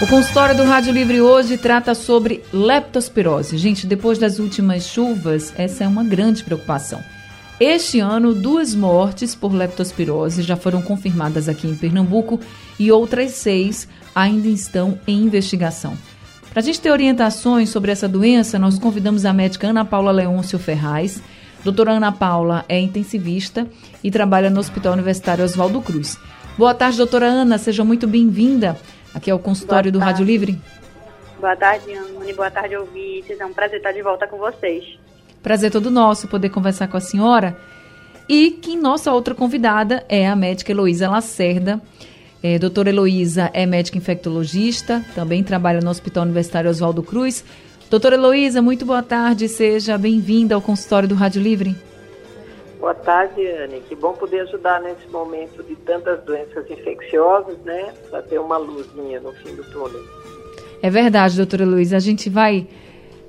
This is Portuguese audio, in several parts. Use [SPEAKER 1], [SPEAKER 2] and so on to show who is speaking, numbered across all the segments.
[SPEAKER 1] O consultório do Rádio Livre hoje trata sobre leptospirose. Gente, depois das últimas chuvas, essa é uma grande preocupação. Este ano, duas mortes por leptospirose já foram confirmadas aqui em Pernambuco e outras seis ainda estão em investigação. Para a gente ter orientações sobre essa doença, nós convidamos a médica Ana Paula Leôncio Ferraz. Doutora Ana Paula é intensivista e trabalha no Hospital Universitário Oswaldo Cruz. Boa tarde, doutora Ana, seja muito bem-vinda. Aqui é o consultório do Rádio Livre.
[SPEAKER 2] Boa tarde, Anne. Boa tarde, ouvintes. É um prazer estar de volta com vocês.
[SPEAKER 1] Prazer todo nosso poder conversar com a senhora. E que nossa outra convidada é a médica Heloísa Lacerda. É, doutora Heloísa é médica infectologista, também trabalha no Hospital Universitário Oswaldo Cruz. Doutora Heloísa, muito boa tarde, seja bem-vinda ao consultório do Rádio Livre.
[SPEAKER 3] Boa tarde, Anne. Que bom poder ajudar nesse momento de tantas doenças infecciosas, né? Para ter uma luzinha no fim do túnel.
[SPEAKER 1] É verdade, doutora Luiz. A gente vai.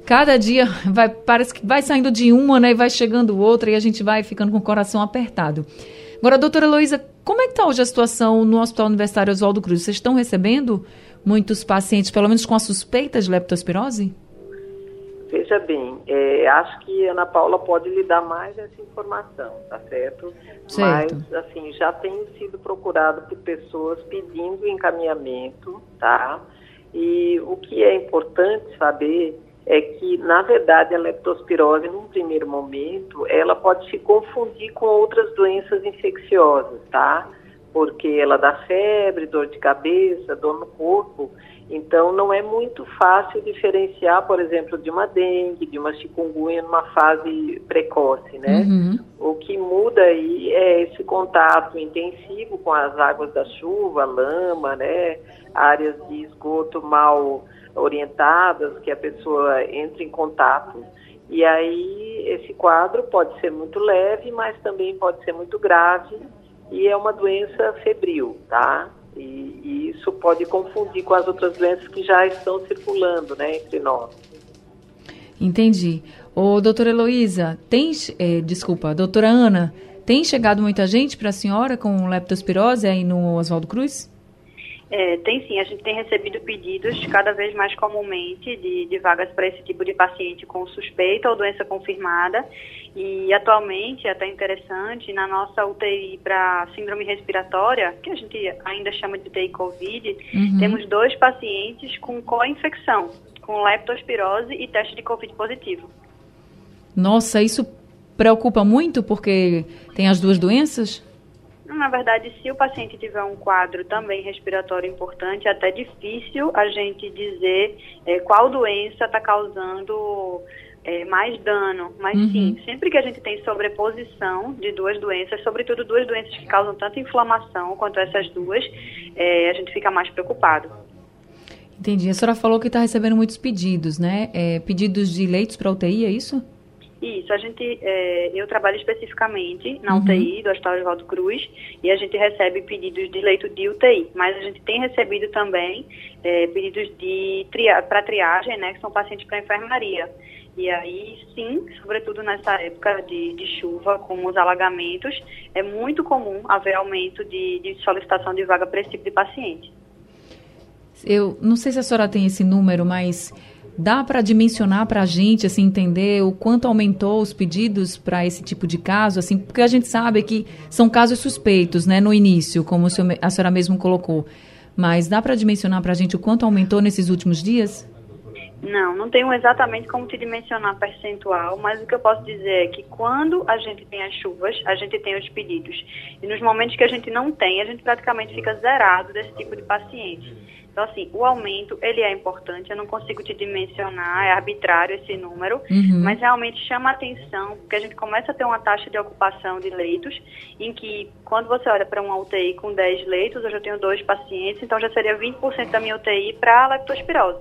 [SPEAKER 1] Cada dia vai, parece que vai saindo de uma, né? E vai chegando outra e a gente vai ficando com o coração apertado. Agora, doutora Luísa, como é que está hoje a situação no Hospital Universitário Oswaldo Cruz? Vocês estão recebendo muitos pacientes, pelo menos com a suspeita de leptospirose?
[SPEAKER 3] Veja bem, é, acho que a Ana Paula pode lhe dar mais essa informação, tá certo? certo? Mas, assim, já tem sido procurado por pessoas pedindo encaminhamento, tá? E o que é importante saber é que, na verdade, a leptospirose, num primeiro momento, ela pode se confundir com outras doenças infecciosas, tá? Porque ela dá febre, dor de cabeça, dor no corpo, então, não é muito fácil diferenciar, por exemplo, de uma dengue, de uma chikungunya numa fase precoce, né? Uhum. O que muda aí é esse contato intensivo com as águas da chuva, lama, né? Áreas de esgoto mal orientadas, que a pessoa entra em contato. E aí, esse quadro pode ser muito leve, mas também pode ser muito grave, e é uma doença febril, tá? E, e, isso pode confundir com as outras doenças que já estão circulando né, entre nós.
[SPEAKER 1] Entendi. Ô, doutora Heloísa, tem, é, desculpa, doutora Ana, tem chegado muita gente para a senhora com leptospirose aí no Oswaldo Cruz?
[SPEAKER 2] É, tem sim, a gente tem recebido pedidos cada vez mais comumente de, de vagas para esse tipo de paciente com suspeita ou doença confirmada. E atualmente, é até interessante, na nossa UTI para síndrome respiratória, que a gente ainda chama de UTI COVID, uhum. temos dois pacientes com co-infecção, com leptospirose e teste de COVID positivo.
[SPEAKER 1] Nossa, isso preocupa muito porque tem as duas doenças?
[SPEAKER 2] Na verdade, se o paciente tiver um quadro também respiratório importante, é até difícil a gente dizer é, qual doença está causando é, mais dano. Mas uhum. sim, sempre que a gente tem sobreposição de duas doenças, sobretudo duas doenças que causam tanta inflamação quanto essas duas, é, a gente fica mais preocupado.
[SPEAKER 1] Entendi. A senhora falou que está recebendo muitos pedidos, né? É, pedidos de leitos para UTI, é isso?
[SPEAKER 2] Isso, a gente, é, eu trabalho especificamente na uhum. UTI do Hospital Oswaldo Cruz e a gente recebe pedidos de leito de UTI, mas a gente tem recebido também é, pedidos de tria, para triagem, né, que são pacientes para enfermaria. E aí, sim, sobretudo nessa época de, de, chuva, com os alagamentos, é muito comum haver aumento de, de solicitação de vaga para esse tipo de paciente.
[SPEAKER 1] Eu não sei se a senhora tem esse número, mas Dá para dimensionar para a gente, assim, entender o quanto aumentou os pedidos para esse tipo de caso, assim, porque a gente sabe que são casos suspeitos, né, no início, como a senhora mesmo colocou. Mas dá para dimensionar para a gente o quanto aumentou nesses últimos dias?
[SPEAKER 2] Não, não tenho exatamente como te dimensionar percentual, mas o que eu posso dizer é que quando a gente tem as chuvas, a gente tem os pedidos. E nos momentos que a gente não tem, a gente praticamente fica zerado desse tipo de paciente. Então, assim, o aumento, ele é importante, eu não consigo te dimensionar, é arbitrário esse número, uhum. mas realmente chama atenção, porque a gente começa a ter uma taxa de ocupação de leitos, em que, quando você olha para uma UTI com 10 leitos, hoje eu tenho dois pacientes, então já seria 20% da minha UTI para leptospirose.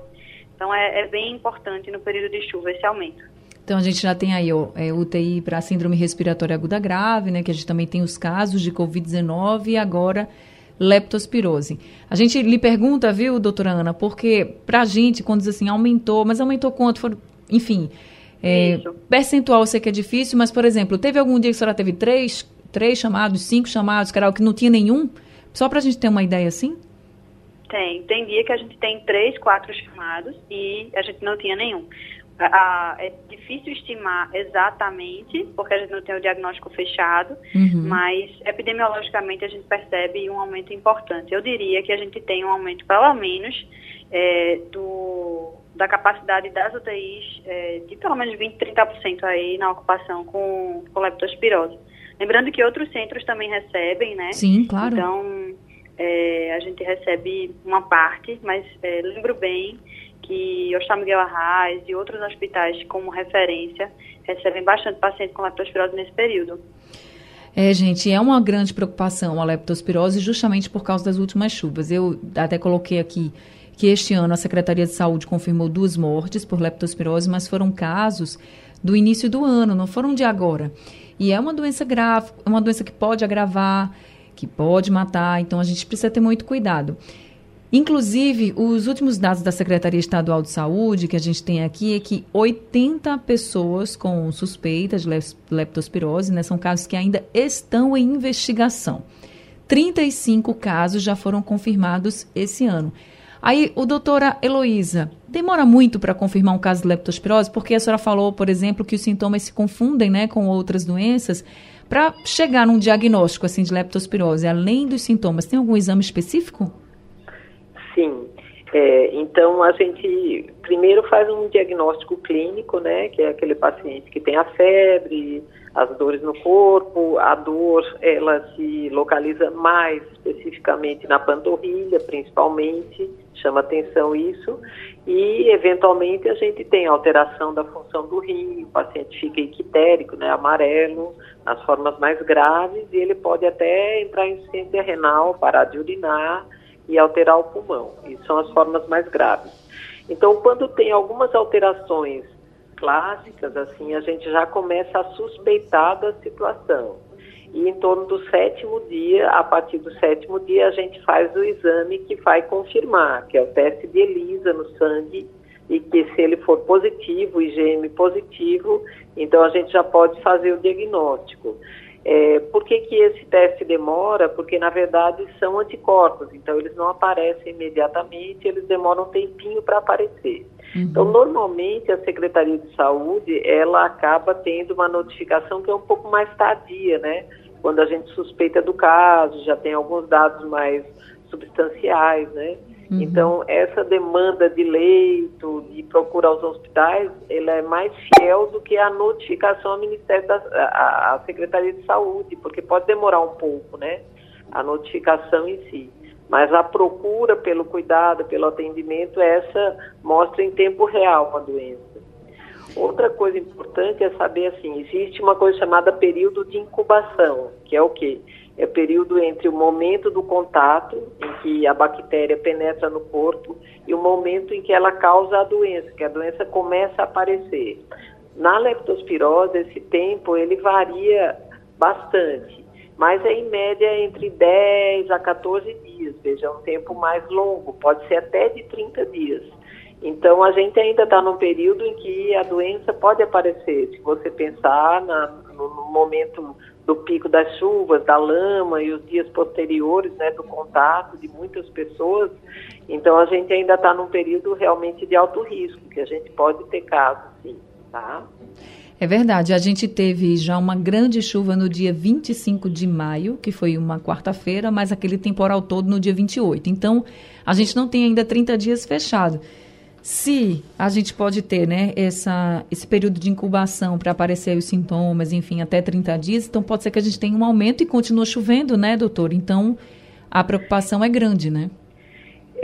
[SPEAKER 2] Então, é, é bem importante no período de chuva esse aumento.
[SPEAKER 1] Então a gente já tem aí ó, é, UTI para síndrome respiratória aguda grave, né? Que a gente também tem os casos de Covid-19 e agora leptospirose. A gente lhe pergunta, viu, doutora Ana, porque para a gente, quando diz assim, aumentou, mas aumentou quanto? For, enfim, é, percentual eu sei que é difícil, mas, por exemplo, teve algum dia que a senhora teve três, três chamados, cinco chamados, que não tinha nenhum? Só para a gente ter uma ideia assim?
[SPEAKER 2] Tem. Tem dia que a gente tem três, quatro chamados e a gente não tinha nenhum. A, é difícil estimar exatamente, porque a gente não tem o diagnóstico fechado, uhum. mas epidemiologicamente a gente percebe um aumento importante. Eu diria que a gente tem um aumento, pelo menos, é, do, da capacidade das UTIs é, de pelo menos 20, 30% aí na ocupação com, com leptospirose. Lembrando que outros centros também recebem, né?
[SPEAKER 1] Sim, claro.
[SPEAKER 2] Então, é, a gente recebe uma parte, mas é, lembro bem que Hospital Miguel Arraes e outros hospitais como referência recebem bastante pacientes com leptospirose nesse período.
[SPEAKER 1] É, gente, é uma grande preocupação a leptospirose justamente por causa das últimas chuvas. Eu até coloquei aqui que este ano a Secretaria de Saúde confirmou duas mortes por leptospirose, mas foram casos do início do ano, não foram de agora. E é uma doença grave, uma doença que pode agravar, que pode matar, então a gente precisa ter muito cuidado. Inclusive, os últimos dados da Secretaria Estadual de Saúde que a gente tem aqui é que 80 pessoas com suspeita de leptospirose, né, são casos que ainda estão em investigação. 35 casos já foram confirmados esse ano. Aí, o doutora Heloísa, demora muito para confirmar um caso de leptospirose? Porque a senhora falou, por exemplo, que os sintomas se confundem né, com outras doenças. Para chegar num diagnóstico assim de leptospirose, além dos sintomas, tem algum exame específico?
[SPEAKER 3] Sim. É, então, a gente primeiro faz um diagnóstico clínico, né, que é aquele paciente que tem a febre, as dores no corpo, a dor, ela se localiza mais especificamente na panturrilha, principalmente, chama atenção isso, e eventualmente a gente tem alteração da função do rim, o paciente fica equitérico, né, amarelo, nas formas mais graves, e ele pode até entrar em insuficiência renal, parar de urinar, e alterar o pulmão. Isso são as formas mais graves. Então, quando tem algumas alterações clássicas, assim, a gente já começa a suspeitar da situação. E em torno do sétimo dia, a partir do sétimo dia, a gente faz o exame que vai confirmar, que é o teste de ELISA no sangue, e que se ele for positivo, IgM positivo, então a gente já pode fazer o diagnóstico. É, por que, que esse teste demora? Porque, na verdade, são anticorpos, então eles não aparecem imediatamente, eles demoram um tempinho para aparecer. Uhum. Então, normalmente, a Secretaria de Saúde, ela acaba tendo uma notificação que é um pouco mais tardia, né? Quando a gente suspeita do caso, já tem alguns dados mais substanciais, né? Uhum. Então, essa demanda de leito, de procurar os hospitais, ela é mais fiel do que a notificação ao Ministério da a, a Secretaria de Saúde, porque pode demorar um pouco, né? A notificação em si. Mas a procura pelo cuidado, pelo atendimento, essa mostra em tempo real a doença. Outra coisa importante é saber assim, existe uma coisa chamada período de incubação, que é o quê? É o período entre o momento do contato, em que a bactéria penetra no corpo, e o momento em que ela causa a doença, que a doença começa a aparecer. Na leptospirose, esse tempo ele varia bastante, mas é em média entre 10 a 14 dias, veja, é um tempo mais longo, pode ser até de 30 dias. Então, a gente ainda está num período em que a doença pode aparecer. Se você pensar na, no, no momento do pico das chuvas, da lama e os dias posteriores, né, do contato de muitas pessoas. Então a gente ainda está num período realmente de alto risco, que a gente pode ter casos, sim, tá?
[SPEAKER 1] É verdade, a gente teve já uma grande chuva no dia 25 de maio, que foi uma quarta-feira, mas aquele temporal todo no dia 28. Então, a gente não tem ainda 30 dias fechado. Se a gente pode ter né, essa, esse período de incubação para aparecer os sintomas, enfim, até 30 dias, então pode ser que a gente tenha um aumento e continue chovendo, né, doutor? Então, a preocupação é grande, né?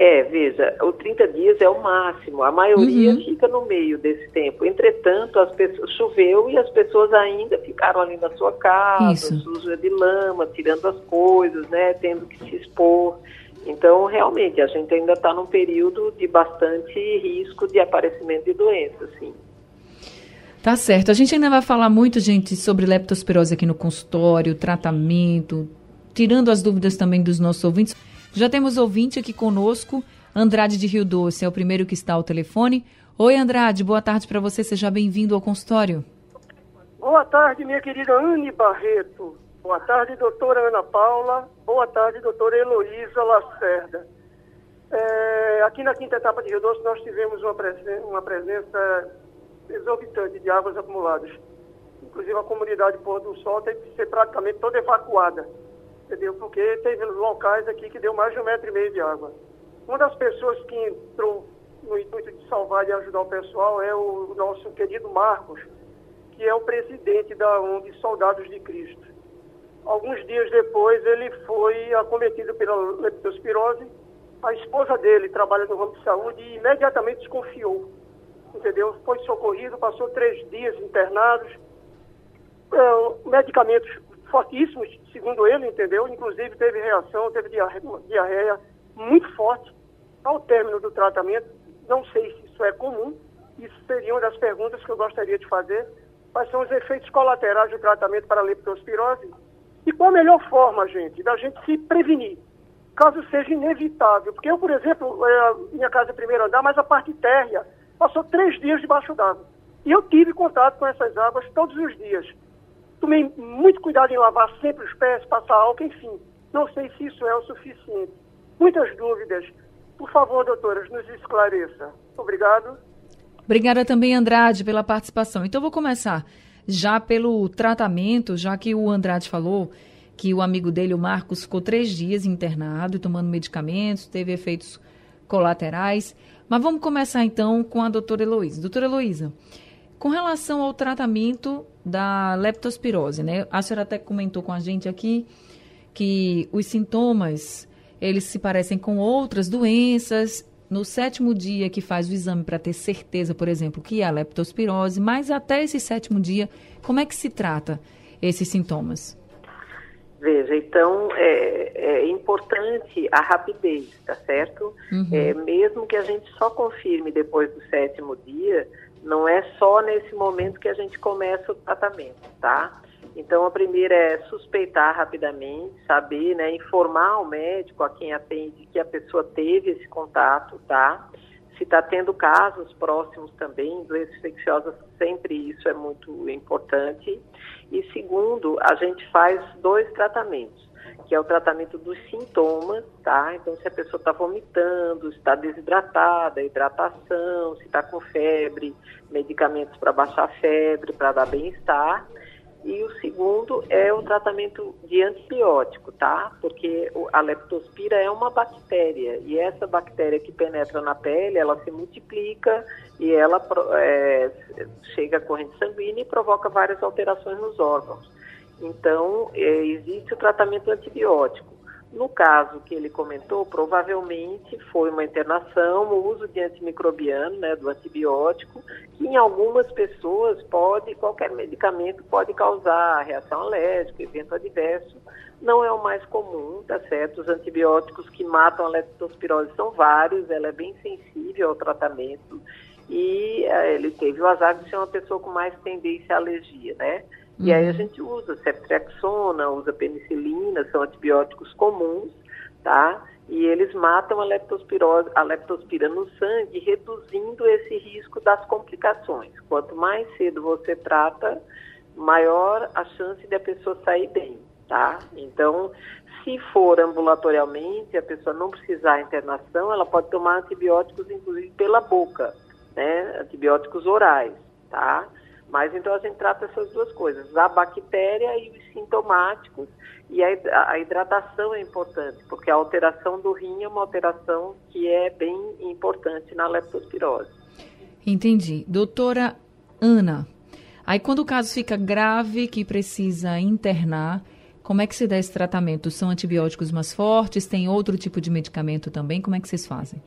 [SPEAKER 3] É, veja, o 30 dias é o máximo, a maioria uhum. fica no meio desse tempo. Entretanto, as pessoas choveu e as pessoas ainda ficaram ali na sua casa, Isso. suja de lama, tirando as coisas, né, tendo que se expor. Então, realmente, a gente ainda está num período de bastante risco de aparecimento de doenças, sim.
[SPEAKER 1] Tá certo. A gente ainda vai falar muito, gente, sobre leptospirose aqui no consultório, tratamento, tirando as dúvidas também dos nossos ouvintes. Já temos ouvinte aqui conosco, Andrade de Rio Doce, é o primeiro que está ao telefone. Oi, Andrade, boa tarde para você, seja bem-vindo ao consultório.
[SPEAKER 4] Boa tarde, minha querida Anne Barreto. Boa tarde, doutora Ana Paula. Boa tarde, doutora Heloísa Lacerda. É, aqui na quinta etapa de Rio Doce nós tivemos uma, presen uma presença exorbitante de águas acumuladas. Inclusive a comunidade Pôr do Sol teve que ser praticamente toda evacuada, entendeu? Porque teve locais aqui que deu mais de um metro e meio de água. Uma das pessoas que entrou no intuito de salvar e ajudar o pessoal é o nosso querido Marcos, que é o presidente da ONG Soldados de Cristo. Alguns dias depois ele foi acometido pela leptospirose. A esposa dele trabalha no ramo de saúde e imediatamente desconfiou entendeu? Foi socorrido, passou três dias internados, é, medicamentos fortíssimos, segundo ele, entendeu? Inclusive teve reação, teve diarreia, diarreia muito forte ao término do tratamento. Não sei se isso é comum, isso seria uma das perguntas que eu gostaria de fazer. Quais são os efeitos colaterais do tratamento para a leptospirose? E qual a melhor forma, gente, da gente se prevenir, caso seja inevitável? Porque eu, por exemplo, é, minha casa é primeiro andar, mas a parte térrea passou três dias debaixo d'água. E eu tive contato com essas águas todos os dias. Tomei muito cuidado em lavar sempre os pés, passar álcool, enfim. Não sei se isso é o suficiente. Muitas dúvidas. Por favor, doutoras, nos esclareça. Obrigado.
[SPEAKER 1] Obrigada também, Andrade, pela participação. Então, vou começar já pelo tratamento, já que o Andrade falou que o amigo dele, o Marcos, ficou três dias internado, tomando medicamentos, teve efeitos colaterais. Mas vamos começar então com a doutora Heloísa. Doutora Heloísa, com relação ao tratamento da leptospirose, né? A senhora até comentou com a gente aqui que os sintomas, eles se parecem com outras doenças. No sétimo dia que faz o exame para ter certeza, por exemplo, que é a leptospirose, mas até esse sétimo dia, como é que se trata esses sintomas?
[SPEAKER 3] Veja, então é, é, importante a rapidez, tá certo? Uhum. É, mesmo que a gente só confirme depois do sétimo dia, não é só nesse momento que a gente começa o tratamento, tá? Então a primeira é suspeitar rapidamente, saber, né, informar o médico a quem atende que a pessoa teve esse contato, tá? Se está tendo casos próximos também, doenças infecciosas, sempre isso é muito importante. E segundo, a gente faz dois tratamentos, que é o tratamento dos sintomas, tá? Então, se a pessoa está vomitando, está desidratada, hidratação, se está com febre, medicamentos para baixar a febre, para dar bem-estar. E o segundo é o tratamento de antibiótico, tá? Porque a leptospira é uma bactéria e essa bactéria que penetra na pele, ela se multiplica e ela é, chega à corrente sanguínea e provoca várias alterações nos órgãos. Então, é, existe o tratamento antibiótico. No caso que ele comentou, provavelmente foi uma internação, o uso de antimicrobiano, né, do antibiótico, que em algumas pessoas pode, qualquer medicamento pode causar reação alérgica, evento adverso. Não é o mais comum, tá certo? Os antibióticos que matam a leptospirose são vários, ela é bem sensível ao tratamento e uh, ele teve o azar de ser uma pessoa com mais tendência à alergia, né? E aí a uhum. gente usa ceftriaxona, usa penicilina, são antibióticos comuns, tá? E eles matam a leptospirose, a leptospira no sangue, reduzindo esse risco das complicações. Quanto mais cedo você trata, maior a chance de a pessoa sair bem, tá? Então, se for ambulatorialmente, a pessoa não precisar internação, ela pode tomar antibióticos, inclusive pela boca, né? Antibióticos orais, tá? Mas então a gente trata essas duas coisas, a bactéria e os sintomáticos, e a, hidratação é importante, porque a alteração do rim é uma alteração que é bem importante na leptospirose.
[SPEAKER 1] Entendi. Doutora Ana, aí quando o caso fica grave, que precisa internar, como é que se dá esse tratamento? São antibióticos mais fortes? Tem outro tipo de medicamento também? Como é que vocês fazem?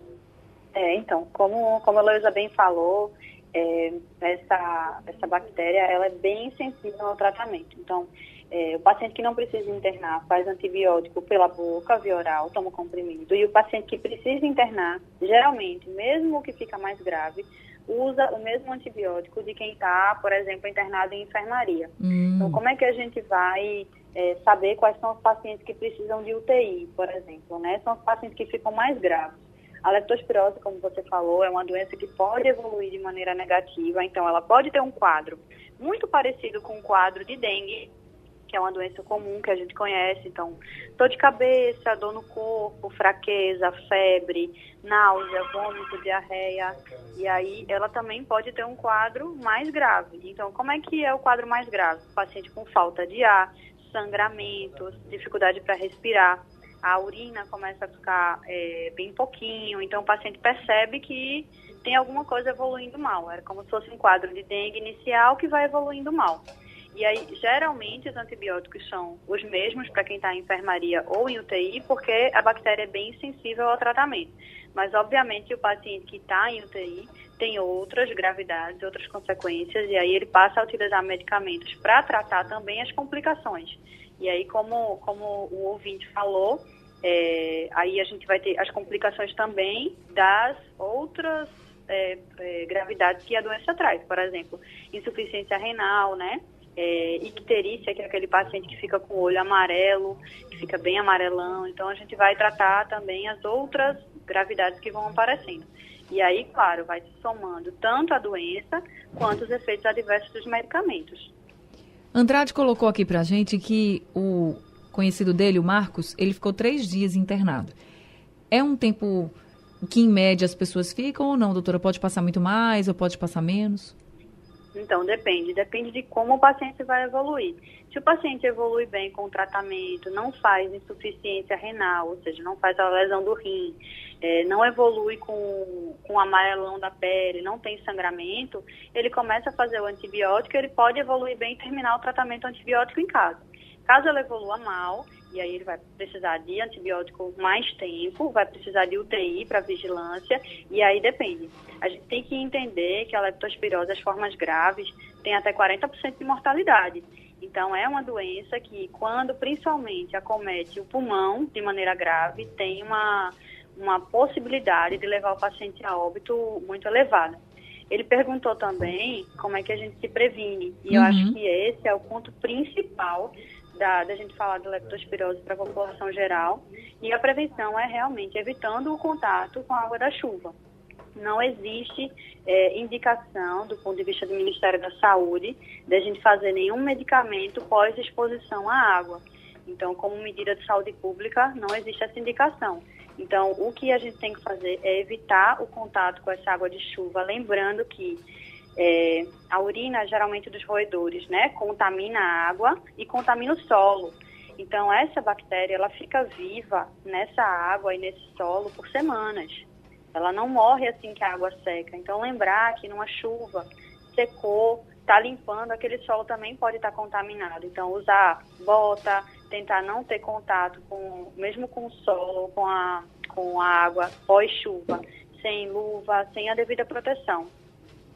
[SPEAKER 2] É, então, como, como a Luísa bem falou, é, essa, essa bactéria ela é bem sensível ao tratamento. Então, é, o paciente que não precisa internar faz antibiótico pela boca, via oral, toma comprimido. E o paciente que precisa internar, geralmente, mesmo o que fica mais grave, usa o mesmo antibiótico de quem está, por exemplo, internado em enfermaria. Hum. Então, como é que a gente vai é, saber quais são os pacientes que precisam de UTI, por exemplo, né? São os pacientes que ficam mais graves. A leptospirose, como você falou, é uma doença que pode evoluir de maneira negativa, então ela pode ter um quadro muito parecido com o quadro de dengue, que é uma doença comum que a gente conhece, então dor de cabeça, dor no corpo, fraqueza, febre, náusea, vômito, diarreia, e aí ela também pode ter um quadro mais grave. Então, como é que é o quadro mais grave? O paciente com falta de ar, sangramentos, dificuldade para respirar, a urina começa a ficar é, bem pouquinho, então o paciente percebe que tem alguma coisa evoluindo mal. Era como se fosse um quadro de dengue inicial que vai evoluindo mal. E aí, geralmente, os antibióticos são os mesmos para quem está em enfermaria ou em UTI, porque a bactéria é bem sensível ao tratamento. Mas, obviamente, o paciente que está em UTI tem outras gravidades, outras consequências, e aí ele passa a utilizar medicamentos para tratar também as complicações. E aí, como, como o ouvinte falou, é, aí a gente vai ter as complicações também das outras é, é, gravidades que a doença traz. Por exemplo, insuficiência renal, né? É, icterícia, que é aquele paciente que fica com o olho amarelo, que fica bem amarelão. Então, a gente vai tratar também as outras gravidades que vão aparecendo. E aí, claro, vai se somando tanto a doença quanto os efeitos adversos dos medicamentos.
[SPEAKER 1] Andrade colocou aqui pra gente que o conhecido dele, o Marcos, ele ficou três dias internado. É um tempo que, em média, as pessoas ficam ou não, doutora? Pode passar muito mais ou pode passar menos?
[SPEAKER 2] Então, depende. Depende de como o paciente vai evoluir. Se o paciente evolui bem com o tratamento, não faz insuficiência renal, ou seja, não faz a lesão do rim, é, não evolui com, com amarelão da pele, não tem sangramento, ele começa a fazer o antibiótico, ele pode evoluir bem e terminar o tratamento antibiótico em casa. Caso ela evolua mal, e aí ele vai precisar de antibiótico mais tempo, vai precisar de UTI para vigilância, e aí depende. A gente tem que entender que a leptospirose, as formas graves, tem até 40% de mortalidade. Então, é uma doença que, quando principalmente acomete o pulmão de maneira grave, tem uma, uma possibilidade de levar o paciente a óbito muito elevada. Ele perguntou também como é que a gente se previne, e uhum. eu acho que esse é o ponto principal da, da gente falar da leptospirose para a população geral. E a prevenção é realmente evitando o contato com a água da chuva. Não existe é, indicação, do ponto de vista do Ministério da Saúde, de a gente fazer nenhum medicamento pós-exposição à água. Então, como medida de saúde pública, não existe essa indicação. Então, o que a gente tem que fazer é evitar o contato com essa água de chuva, lembrando que é, a urina, geralmente dos roedores, né, contamina a água e contamina o solo. Então, essa bactéria, ela fica viva nessa água e nesse solo por semanas. Ela não morre assim que a água seca. Então, lembrar que numa chuva secou, está limpando, aquele solo também pode estar tá contaminado. Então, usar bota, tentar não ter contato com, mesmo com o solo, com a, com a água pós-chuva, sem luva, sem a devida proteção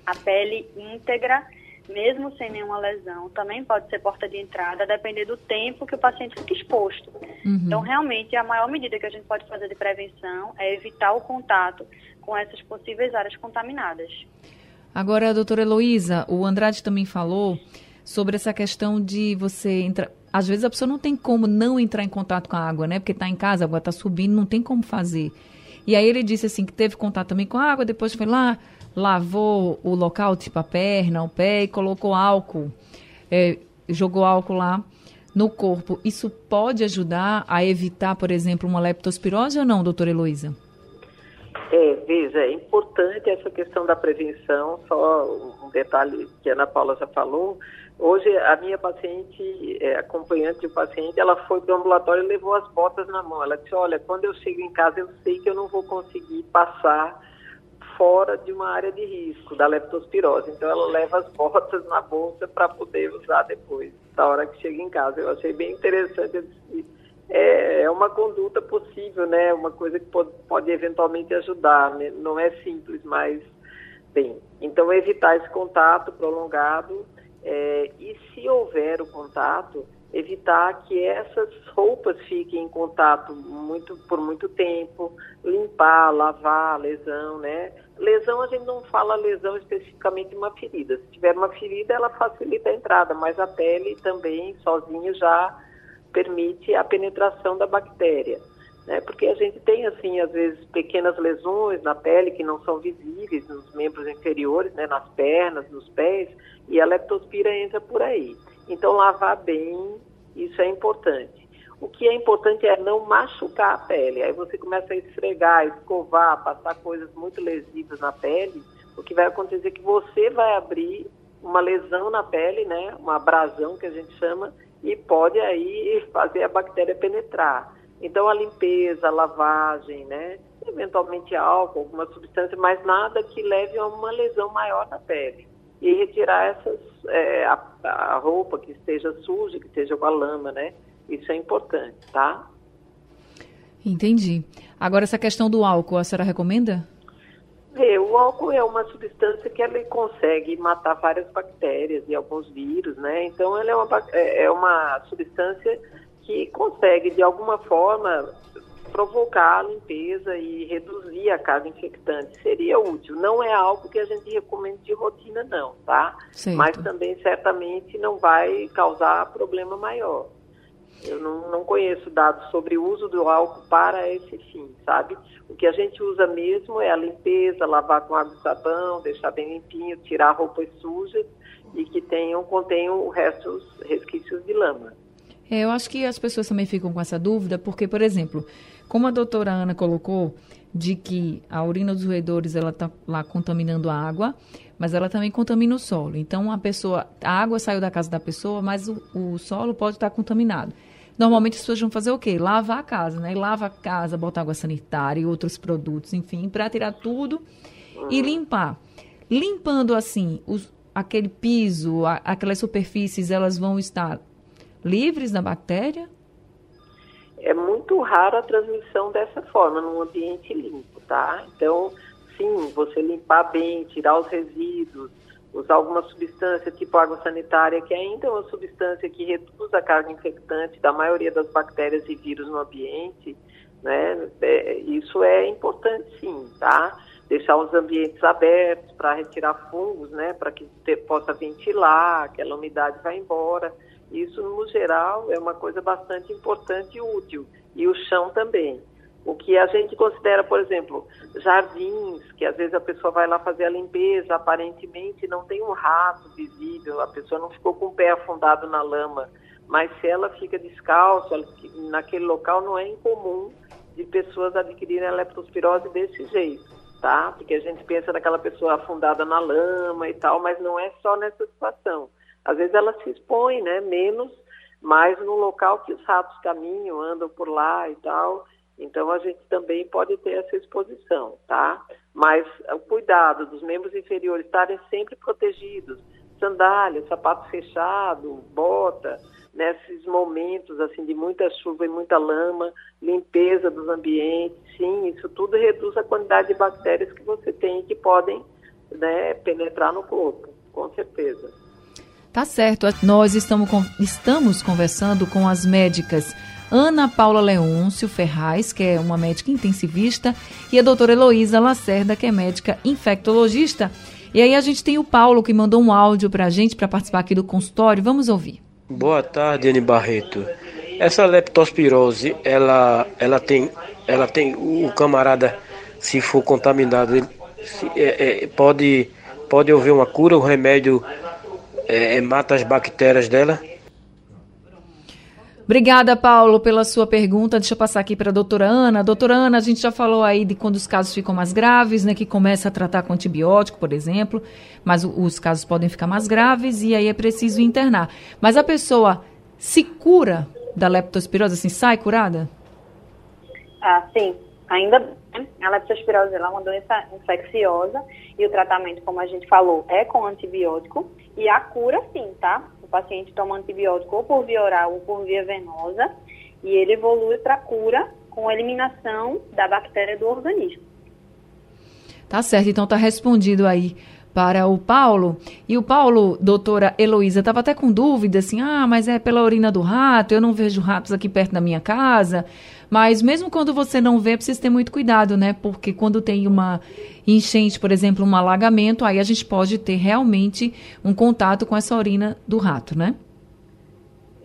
[SPEAKER 2] a pele íntegra, mesmo sem nenhuma lesão, também pode ser porta de entrada, a depender do tempo que o paciente fica exposto. Uhum. Então, realmente, a maior medida que a gente pode fazer de prevenção é evitar o contato com essas possíveis áreas contaminadas.
[SPEAKER 1] Agora, doutora Heloísa, o Andrade também falou sobre essa questão de você entrar. Às vezes a pessoa não tem como não entrar em contato com a água, né? Porque está em casa, a água está subindo, não tem como fazer. E aí ele disse assim que teve contato também com a água, depois foi lá, lavou o local, tipo a perna, o pé, e colocou álcool, é, jogou álcool lá no corpo. Isso pode ajudar a evitar, por exemplo, uma leptospirose ou não, doutora Heloísa?
[SPEAKER 3] É, veja, é importante essa questão da prevenção, só um detalhe que a Ana Paula já falou. Hoje, a minha paciente, é, acompanhante de paciente, ela foi para o ambulatório e levou as botas na mão. Ela disse, olha, quando eu chego em casa, eu sei que eu não vou conseguir passar fora de uma área de risco da leptospirose. Então ela leva as botas na bolsa para poder usar depois, da hora que chega em casa. Eu achei bem interessante. É, é uma conduta possível, né? Uma coisa que pode, pode eventualmente ajudar. Né? Não é simples, mas bem. Então evitar esse contato prolongado é, e se houver o contato, evitar que essas roupas fiquem em contato muito, por muito tempo, limpar, lavar, lesão, né? Lesão, a gente não fala lesão especificamente de uma ferida. Se tiver uma ferida, ela facilita a entrada, mas a pele também, sozinha, já permite a penetração da bactéria. Né? Porque a gente tem, assim, às vezes, pequenas lesões na pele que não são visíveis nos membros inferiores, né? nas pernas, nos pés, e a leptospira entra por aí. Então, lavar bem, isso é importante. O que é importante é não machucar a pele. Aí você começa a esfregar, escovar, passar coisas muito lesivas na pele. O que vai acontecer é que você vai abrir uma lesão na pele, né? Uma abrasão que a gente chama, e pode aí fazer a bactéria penetrar. Então a limpeza, a lavagem, né? Eventualmente álcool, alguma substância, mas nada que leve a uma lesão maior na pele e retirar essas é, a, a, roupa que esteja suja, que esteja com a lama, né? Isso é importante, tá?
[SPEAKER 1] Entendi. Agora essa questão do álcool, a senhora recomenda?
[SPEAKER 3] É, o álcool é uma substância que ele consegue matar várias bactérias e alguns vírus, né? Então ela é uma, é, é uma substância que consegue de alguma forma provocar a limpeza e reduzir a carga infectante. Seria útil. Não é algo que a gente recomenda de rotina, não, tá? Certo. Mas também certamente não vai causar problema maior. Eu não, não conheço dados sobre o uso do álcool para esse fim, sabe? O que a gente usa mesmo é a limpeza, lavar com água e sabão, deixar bem limpinho, tirar roupas sujas e que tenham, contenham o resto, os resquícios de lama.
[SPEAKER 1] É, eu acho que as pessoas também ficam com essa dúvida, porque, por exemplo, como a doutora Ana colocou, de que a urina dos roedores ela está lá contaminando a água, mas ela também contamina o solo. Então, a pessoa, a água saiu da casa da pessoa, mas o, o solo pode estar contaminado. Normalmente as pessoas vão fazer o quê? Lavar a casa, né? Lava a casa, botar água sanitária e outros produtos, enfim, para tirar tudo e limpar. Limpando assim, os, aquele piso, a, aquelas superfícies, elas vão estar livres da bactéria?
[SPEAKER 3] É muito raro a transmissão dessa forma, num ambiente limpo, tá? Então, sim, você limpar bem, tirar os resíduos, usar alguma substância tipo água sanitária, que ainda é uma substância que reduz a carga infectante da maioria das bactérias e vírus no ambiente, né? É, isso é importante sim, tá? Deixar os ambientes abertos para retirar fungos, né? Para que te, possa ventilar, aquela umidade vai embora. Isso, no geral, é uma coisa bastante importante e útil. E o chão também. O que a gente considera, por exemplo, jardins, que às vezes a pessoa vai lá fazer a limpeza, aparentemente não tem um rato visível, a pessoa não ficou com o pé afundado na lama, mas se ela fica descalça, naquele local não é incomum de pessoas adquirirem a leptospirose desse jeito, tá? Porque a gente pensa naquela pessoa afundada na lama e tal, mas não é só nessa situação. Às vezes ela se expõe, né, menos, mas no local que os ratos caminham, andam por lá e tal, então a gente também pode ter essa exposição, tá? Mas o cuidado dos membros inferiores estarem sempre protegidos, sandália, sapato fechado, bota, nesses momentos assim de muita chuva e muita lama, limpeza dos ambientes, sim, isso tudo reduz a quantidade de bactérias que você tem que podem né, penetrar no corpo, com certeza.
[SPEAKER 1] Tá certo. Nós estamos, estamos conversando com as médicas Ana Paula Leôncio Ferraz, que é uma médica intensivista, e a doutora Heloísa Lacerda, que é médica infectologista. E aí a gente tem o Paulo, que mandou um áudio para a gente para participar aqui do consultório. Vamos ouvir.
[SPEAKER 5] Boa tarde, Anne Barreto. Essa leptospirose, ela, ela tem, ela tem o camarada, se for contaminado, ele, se, é, é, pode, pode haver uma cura, o remédio é, é, mata as bactérias dela.
[SPEAKER 1] Obrigada, Paulo, pela sua pergunta. Deixa eu passar aqui para a doutora Ana. Doutora Ana, a gente já falou aí de quando os casos ficam mais graves, né? Que começa a tratar com antibiótico, por exemplo, mas os casos podem ficar mais graves e aí é preciso internar. Mas a pessoa se cura da leptospirose, assim, sai curada?
[SPEAKER 2] Ah, sim. Ainda bem. A leptospirose é uma doença infecciosa e o tratamento, como a gente falou, é com antibiótico. E a cura, sim, tá? O paciente toma antibiótico ou por via oral ou por via venosa e ele evolui para cura com eliminação da bactéria do organismo.
[SPEAKER 1] Tá certo, então tá respondido aí para o Paulo. E o Paulo, doutora Heloísa, estava até com dúvida, assim, ah, mas é pela urina do rato, eu não vejo ratos aqui perto da minha casa. Mas mesmo quando você não vê, precisa ter muito cuidado, né? Porque quando tem uma enchente, por exemplo, um alagamento, aí a gente pode ter realmente um contato com essa urina do rato, né?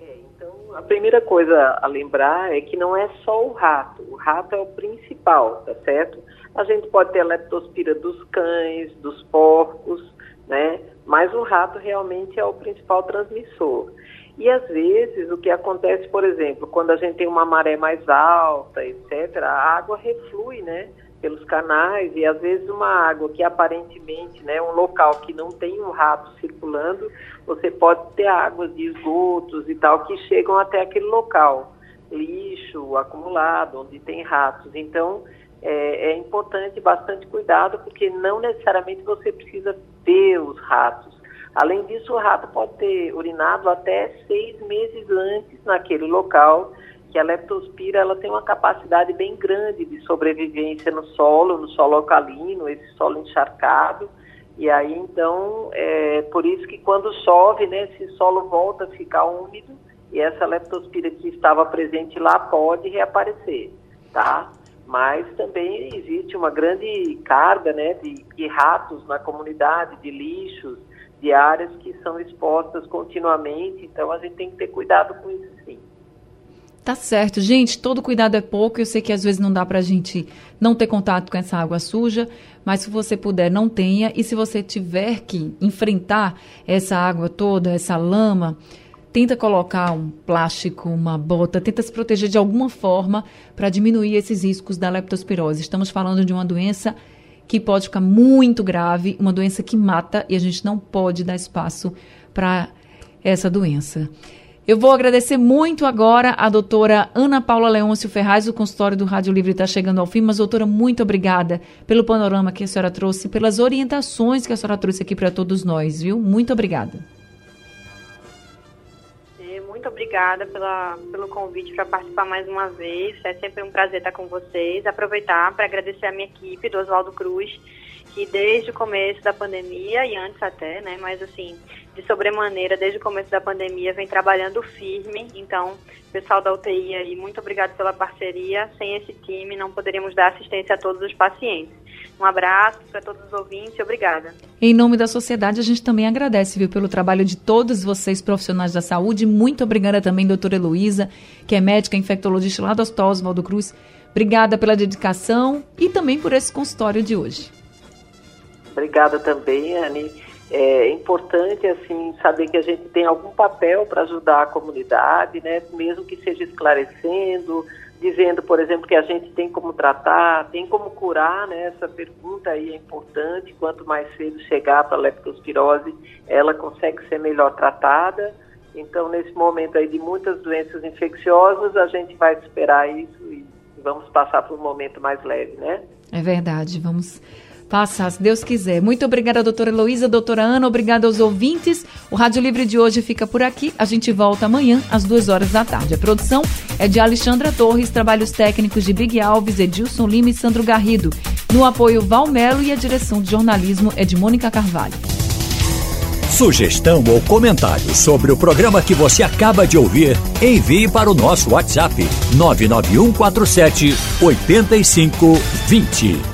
[SPEAKER 3] É, então, a primeira coisa a lembrar é que não é só o rato. O rato é o principal, tá certo? A gente pode ter a leptospira dos cães, dos porcos, né? Mas o rato realmente é o principal transmissor. E às vezes o que acontece, por exemplo, quando a gente tem uma maré mais alta, etc., a água reflui, né? pelos canais e às vezes uma água que aparentemente, né, um local que não tem um rato circulando, você pode ter águas de esgotos e tal que chegam até aquele local, lixo acumulado, onde tem ratos. Então, é, é importante bastante cuidado, porque não necessariamente você precisa ver os ratos. Além disso, o rato pode ter urinado até seis meses antes naquele local, que a leptospira ela tem uma capacidade bem grande de sobrevivência no solo, no solo alcalino, esse solo encharcado. E aí, então, é por isso que quando chove, né, esse solo volta a ficar úmido e essa leptospira que estava presente lá pode reaparecer, tá? mas também existe uma grande carga né, de, de, ratos na comunidade, de lixos, de áreas que são expostas continuamente, então a gente tem que ter cuidado com isso sim.
[SPEAKER 1] Tá certo, gente, todo cuidado é pouco, eu sei que às vezes não dá pra gente não ter contato com essa água suja, mas se você puder, não tenha, e se você tiver que enfrentar essa água toda, essa lama, tenta colocar um plástico, uma bota, tenta se proteger de alguma forma para diminuir esses riscos da leptospirose. Estamos falando de uma doença que pode ficar muito grave, uma doença que mata e a gente não pode dar espaço para essa doença. Eu vou agradecer muito agora a doutora Ana Paula Leôncio Ferraz, o consultório do Rádio Livre está chegando ao fim, mas doutora, muito obrigada pelo panorama que a senhora trouxe, pelas orientações que a senhora trouxe aqui para todos nós, viu? Muito obrigada
[SPEAKER 2] muito obrigada pela, pelo convite para participar mais uma vez. É sempre um prazer estar com vocês. Aproveitar para agradecer a minha equipe do Oswaldo Cruz, que desde o começo da pandemia e antes até, né, mas assim, de sobremaneira, desde o começo da pandemia, vem trabalhando firme. Então, pessoal da UTI aí, muito obrigado pela parceria. Sem esse time, não poderíamos dar assistência a todos os pacientes. Um abraço para todos os ouvintes e obrigada.
[SPEAKER 1] Em nome da sociedade, a gente também agradece, viu, pelo trabalho de todos vocês, profissionais da saúde. Muito obrigada também, doutora Heloísa, que é médica infectologista lá do Hospital Oswaldo Cruz. Obrigada pela dedicação e também por esse consultório de hoje.
[SPEAKER 3] Obrigada também, Anne. É importante assim saber que a gente tem algum papel para ajudar a comunidade, né? Mesmo que seja esclarecendo, dizendo, por exemplo, que a gente tem como tratar, tem como curar, né? Essa pergunta aí é importante. Quanto mais cedo chegar para a leptospirose, ela consegue ser melhor tratada. Então, nesse momento aí de muitas doenças infecciosas, a gente vai esperar isso e vamos passar por um momento mais leve, né?
[SPEAKER 1] É verdade, vamos passar, se Deus quiser. Muito obrigada, doutora Heloísa, doutora Ana, obrigada aos ouvintes. O Rádio Livre de hoje fica por aqui. A gente volta amanhã, às duas horas da tarde. A produção é de Alexandra Torres, trabalhos técnicos de Big Alves, Edilson Lima e Sandro Garrido. No apoio Valmelo e a direção de jornalismo é de Mônica Carvalho.
[SPEAKER 6] Sugestão ou comentário sobre o programa que você acaba de ouvir, envie para o nosso WhatsApp 99147 8520.